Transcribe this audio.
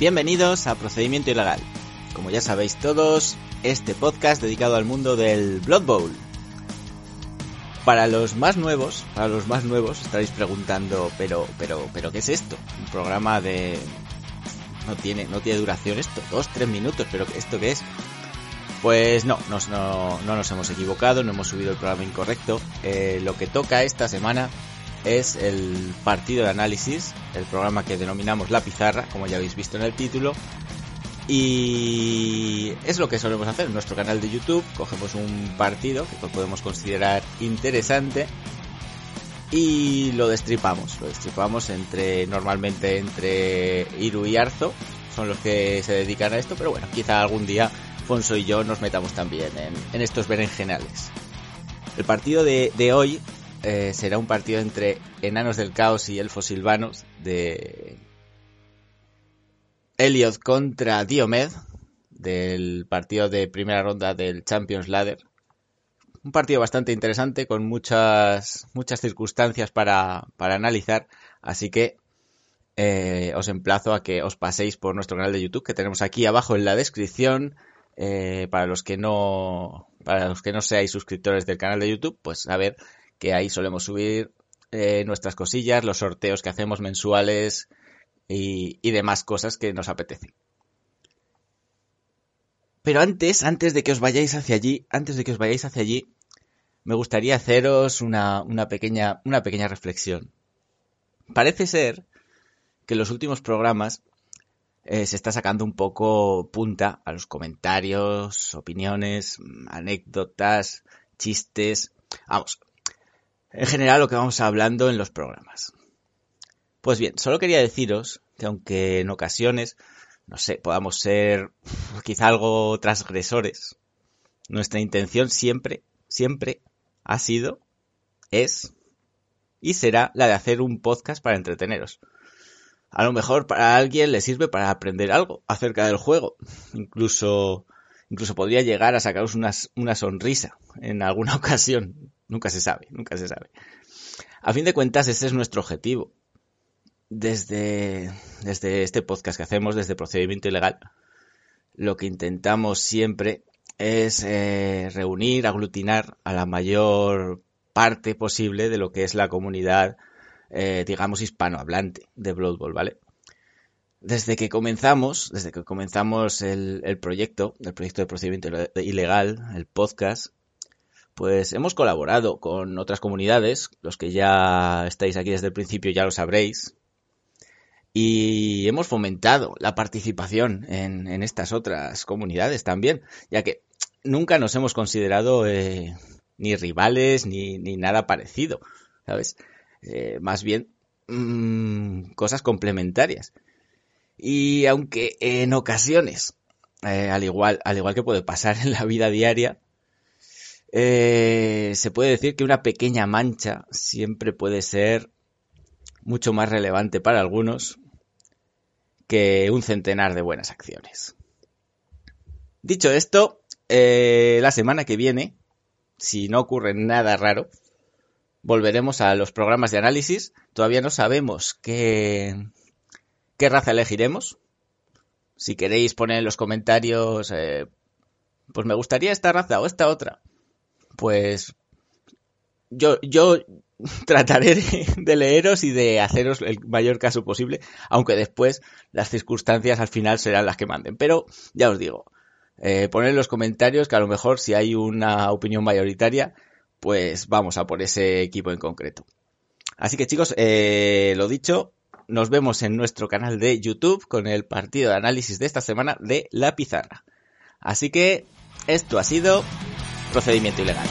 Bienvenidos a Procedimiento Ilegal. Como ya sabéis todos, este podcast dedicado al mundo del Blood Bowl. Para los más nuevos, para los más nuevos estaréis preguntando, pero, pero, pero, ¿qué es esto? Un programa de, no tiene, no tiene duración esto, dos, tres minutos, pero ¿esto qué es? Pues no, nos- no, no nos hemos equivocado, no hemos subido el programa incorrecto. Eh, lo que toca esta semana es el partido de análisis, el programa que denominamos La Pizarra, como ya habéis visto en el título. Y es lo que solemos hacer en nuestro canal de YouTube. Cogemos un partido que podemos considerar interesante y lo destripamos. Lo destripamos entre, normalmente entre Iru y Arzo, son los que se dedican a esto, pero bueno, quizá algún día Fonso y yo nos metamos también en, estos berenjenales. El partido de hoy eh, será un partido entre Enanos del Caos y Elfos Silvanos de Elliot contra Diomed del partido de primera ronda del Champions Ladder. Un partido bastante interesante con muchas muchas circunstancias para, para analizar, así que eh, os emplazo a que os paséis por nuestro canal de YouTube que tenemos aquí abajo en la descripción. Eh, para los que no para los que no seáis suscriptores del canal de YouTube, pues a ver que ahí solemos subir eh, nuestras cosillas, los sorteos que hacemos mensuales y, demás cosas que nos apetecen. Pero antes, antes de que os vayáis hacia allí, antes de que os vayáis hacia allí, me gustaría haceros una, una pequeña, una pequeña reflexión. Parece ser que en los últimos programas eh, se está sacando un poco punta a los comentarios, opiniones, anécdotas, chistes. Vamos, en general lo que vamos hablando en los programas. Pues bien, solo quería deciros que aunque en ocasiones, no sé, podamos ser quizá algo transgresores, nuestra intención siempre, siempre ha sido, es y será la de hacer un podcast para entreteneros. A lo mejor para alguien le sirve para aprender algo acerca del juego. Incluso, incluso podría llegar a sacaros una, una sonrisa en alguna ocasión. Nunca se sabe, nunca se sabe. A fin de cuentas, ese es nuestro objetivo. Desde, desde este podcast que hacemos, desde Procedimiento Ilegal, lo que intentamos siempre es eh, reunir, aglutinar a la mayor parte posible de lo que es la comunidad, eh, digamos, hispanohablante de Blood Bowl, ¿vale? Desde que comenzamos, desde que comenzamos el, proyecto, el proyecto de procedimiento ilegal, el podcast, pues hemos colaborado con otras comunidades, los que ya estáis aquí desde el principio ya lo sabréis, y hemos fomentado la participación en, estas otras comunidades también, ya que nunca nos hemos considerado eh, ni rivales ni, ni, nada parecido, ¿sabes? Eh, más bien mmm, cosas complementarias. Y aunque en ocasiones, eh, al, igual, al igual que puede pasar en la vida diaria, eh, se puede decir que una pequeña mancha siempre puede ser mucho más relevante para algunos que un centenar de buenas acciones. Dicho esto, eh, la semana que viene, si no ocurre nada raro, volveremos a los programas de análisis. Todavía no sabemos qué, qué raza elegiremos. Si queréis poner en los comentarios, eh, pues me gustaría esta raza o esta otra. Pues yo, yo trataré de, leeros y de haceros el mayor caso posible, aunque después las circunstancias al final serán las que manden. Pero ya os digo, eh, poner en los comentarios que a lo mejor si hay una opinión mayoritaria, pues vamos a por ese equipo en concreto. Así que chicos, eh, lo dicho, nos vemos en nuestro canal de YouTube con el partido de análisis de esta semana de La Pizarra. Así que Esto ha sido procedimiento ilegal.